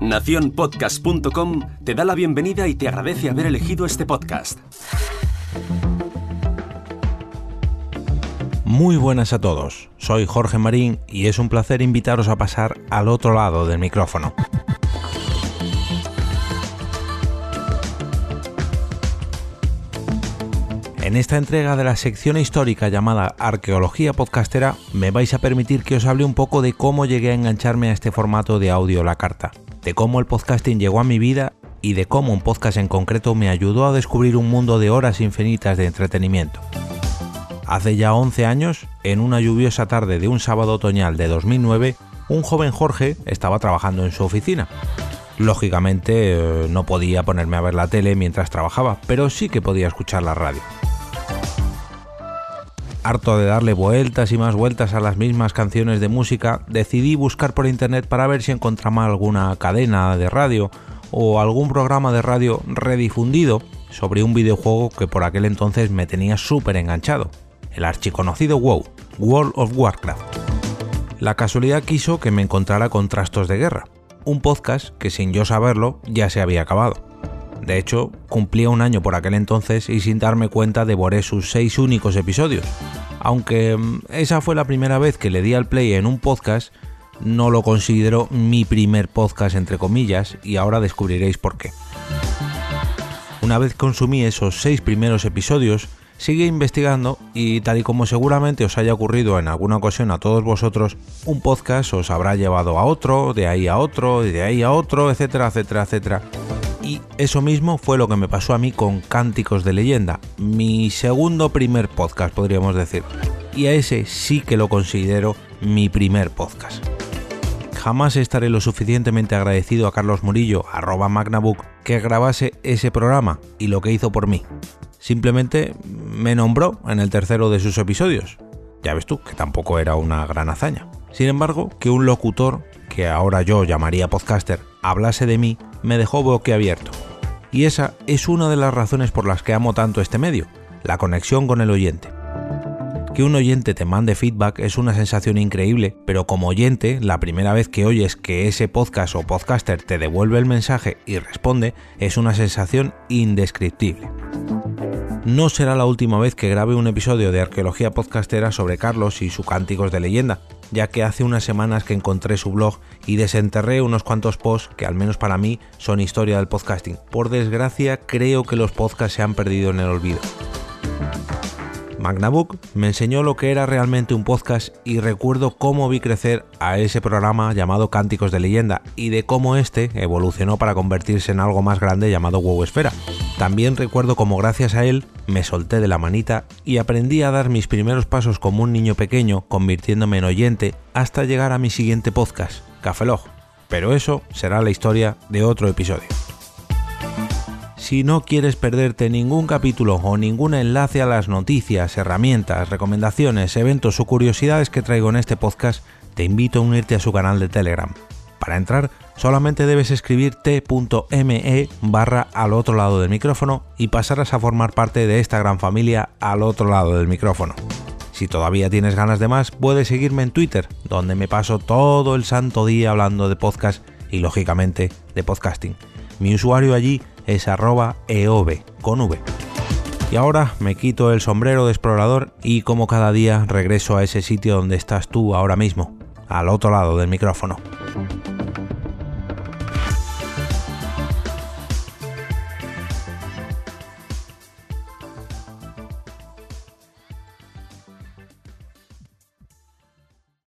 Naciónpodcast.com te da la bienvenida y te agradece haber elegido este podcast. Muy buenas a todos, soy Jorge Marín y es un placer invitaros a pasar al otro lado del micrófono. En esta entrega de la sección histórica llamada Arqueología Podcastera me vais a permitir que os hable un poco de cómo llegué a engancharme a este formato de audio la carta de cómo el podcasting llegó a mi vida y de cómo un podcast en concreto me ayudó a descubrir un mundo de horas infinitas de entretenimiento. Hace ya 11 años, en una lluviosa tarde de un sábado otoñal de 2009, un joven Jorge estaba trabajando en su oficina. Lógicamente eh, no podía ponerme a ver la tele mientras trabajaba, pero sí que podía escuchar la radio. Harto de darle vueltas y más vueltas a las mismas canciones de música, decidí buscar por internet para ver si encontraba alguna cadena de radio o algún programa de radio redifundido sobre un videojuego que por aquel entonces me tenía súper enganchado, el archiconocido WoW, World of Warcraft. La casualidad quiso que me encontrara con Trastos de Guerra, un podcast que sin yo saberlo ya se había acabado. De hecho, cumplía un año por aquel entonces y sin darme cuenta devoré sus seis únicos episodios. Aunque mm, esa fue la primera vez que le di al play en un podcast, no lo considero mi primer podcast entre comillas y ahora descubriréis por qué. Una vez consumí esos seis primeros episodios, sigue investigando y tal y como seguramente os haya ocurrido en alguna ocasión a todos vosotros, un podcast os habrá llevado a otro, de ahí a otro, de ahí a otro, etcétera, etcétera, etcétera. Y eso mismo fue lo que me pasó a mí con Cánticos de Leyenda, mi segundo primer podcast, podríamos decir. Y a ese sí que lo considero mi primer podcast. Jamás estaré lo suficientemente agradecido a Carlos Murillo, arroba Magnabook, que grabase ese programa y lo que hizo por mí. Simplemente me nombró en el tercero de sus episodios. Ya ves tú, que tampoco era una gran hazaña. Sin embargo, que un locutor, que ahora yo llamaría podcaster, hablase de mí, me dejó boquiabierto. Y esa es una de las razones por las que amo tanto este medio, la conexión con el oyente. Que un oyente te mande feedback es una sensación increíble, pero como oyente, la primera vez que oyes que ese podcast o podcaster te devuelve el mensaje y responde, es una sensación indescriptible. No será la última vez que grabe un episodio de Arqueología Podcastera sobre Carlos y sus cánticos de leyenda, ya que hace unas semanas que encontré su blog y desenterré unos cuantos posts que al menos para mí son historia del podcasting. Por desgracia creo que los podcasts se han perdido en el olvido. Magnabook me enseñó lo que era realmente un podcast y recuerdo cómo vi crecer a ese programa llamado Cánticos de Leyenda y de cómo este evolucionó para convertirse en algo más grande llamado WoW Esfera. También recuerdo cómo gracias a él me solté de la manita y aprendí a dar mis primeros pasos como un niño pequeño, convirtiéndome en oyente hasta llegar a mi siguiente podcast, Cafelog. Pero eso será la historia de otro episodio. Si no quieres perderte ningún capítulo o ningún enlace a las noticias, herramientas, recomendaciones, eventos o curiosidades que traigo en este podcast, te invito a unirte a su canal de Telegram. Para entrar, solamente debes escribir t.me barra al otro lado del micrófono y pasarás a formar parte de esta gran familia al otro lado del micrófono. Si todavía tienes ganas de más, puedes seguirme en Twitter, donde me paso todo el santo día hablando de podcast y lógicamente de podcasting. Mi usuario allí es arroba eov. Y ahora me quito el sombrero de explorador y como cada día regreso a ese sitio donde estás tú ahora mismo, al otro lado del micrófono.